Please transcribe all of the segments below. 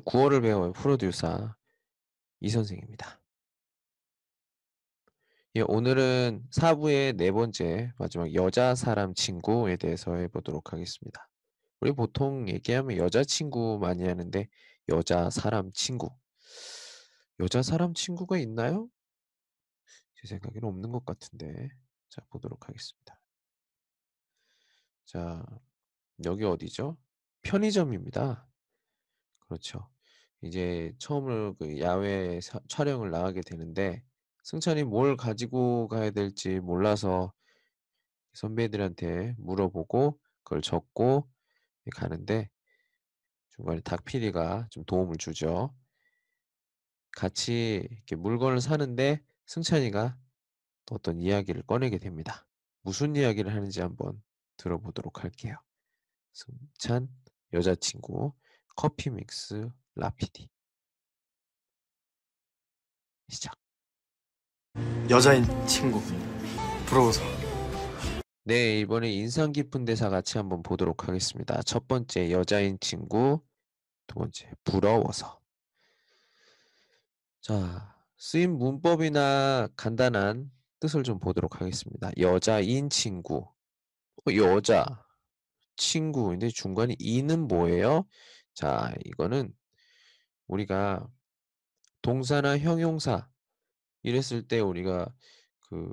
구어를 배워요 프로듀서 이 선생입니다. 예, 오늘은 4부의 네 번째 마지막 여자 사람 친구에 대해서 해보도록 하겠습니다. 우리 보통 얘기하면 여자 친구 많이 하는데 여자 사람 친구 여자 사람 친구가 있나요? 제 생각에는 없는 것 같은데 자 보도록 하겠습니다. 자 여기 어디죠? 편의점입니다. 그렇죠. 이제 처음으로 그 야외 사- 촬영을 나가게 되는데 승찬이 뭘 가지고 가야 될지 몰라서 선배들한테 물어보고 그걸 적고 가는데 중간에 닭피디가 좀 도움을 주죠. 같이 이렇게 물건을 사는데 승찬이가 또 어떤 이야기를 꺼내게 됩니다. 무슨 이야기를 하는지 한번 들어보도록 할게요. 승찬 여자친구 커피 믹스 라피디 시작. 여자인 친구 부러워서 네, 이번에 인상 깊은 대사 같이 한번 보도록 하겠습니다. 첫 번째 여자인 친구, 두 번째 부러워서. 자, 쓰임 문법이나 간단한 뜻을 좀 보도록 하겠습니다. 여자인 친구, 어, 여자, 친구인데 중간에 이는 뭐예요? 자, 이거는 우리가 동사나 형용사 이랬을 때 우리가 그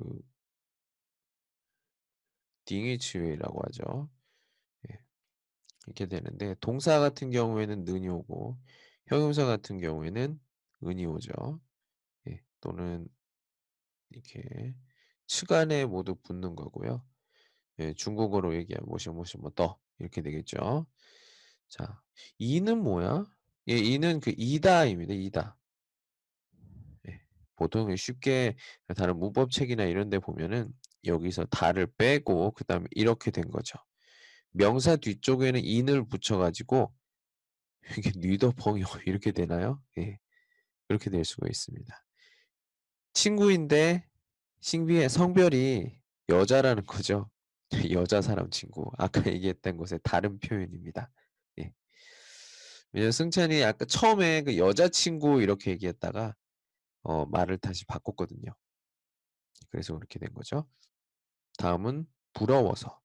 딩이치웨이라고 하죠. 예. 이렇게 되는데 동사 같은 경우에는 는이 오고 형용사 같은 경우에는 은이 오죠. 예. 또는 이렇게 측안에 모두 붙는 거고요. 예, 중국어로 얘기하면 뭐시 뭐시 뭐더 이렇게 되겠죠. 자, 이는 뭐야? 예, 이는 그 이다입니다. 이다. 예. 보통 쉽게 다른 문법책이나 이런 데 보면은 여기서 다를 빼고 그 다음에 이렇게 된 거죠. 명사 뒤쪽에는 인을 붙여 가지고 이게 니더벙요 이렇게 되나요? 예. 그렇게 될 수가 있습니다. 친구인데 신비의 성별이 여자라는 거죠. 여자 사람 친구. 아까 얘기했던 것의 다른 표현입니다. 예. 왜냐면 승찬이 아까 처음에 그 여자친구 이렇게 얘기했다가 어, 말을 다시 바꿨거든요. 그래서 그렇게 된 거죠. 다음은 부러워서.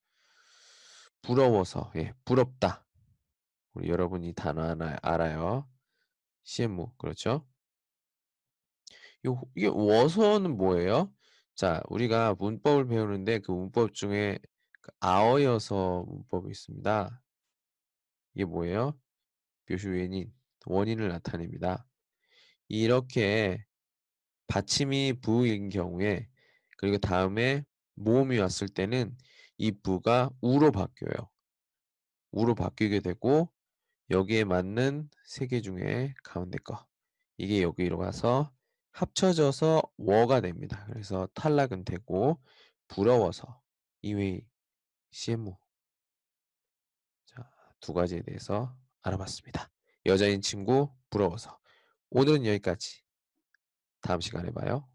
부러워서. 예, 부럽다. 우리 여러분이 단어 하나 알아요. CM무. 그렇죠? 요, 이게 워서는 뭐예요? 자, 우리가 문법을 배우는데 그 문법 중에 그 아어여서 문법이 있습니다. 이게 뭐예요? 묘시 원인, 원인을 나타냅니다. 이렇게 받침이 부인 경우에 그리고 다음에 모음이 왔을 때는 이 부가 우로 바뀌어요. 우로 바뀌게 되고 여기에 맞는 세 개 중에 가운데 거 이게 여기로 가서 합쳐져서 워가 됩니다. 그래서 탈락은 되고 부러워서 이외의 CMU 자, 두 가지에 대해서 알아봤습니다. 여자인 친구 부러워서 오늘은 여기까지 다음 시간에 봐요.